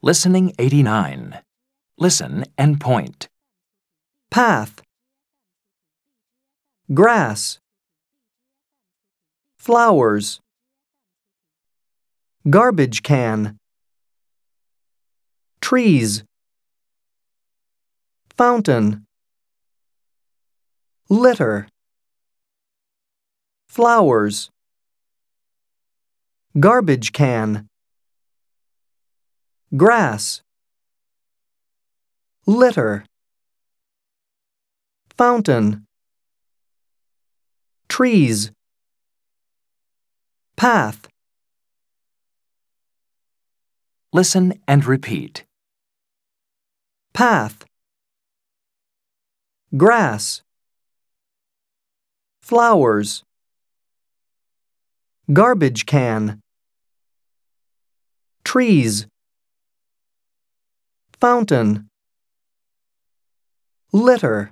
Listening 89. Listen and point. path, grass, flowers, garbage can, trees, fountain, litter, flowers, garbage can, grass, litter. Fountain, trees, path, Listen and repeat. path, grass, flowers, garbage can, trees, fountain, litter.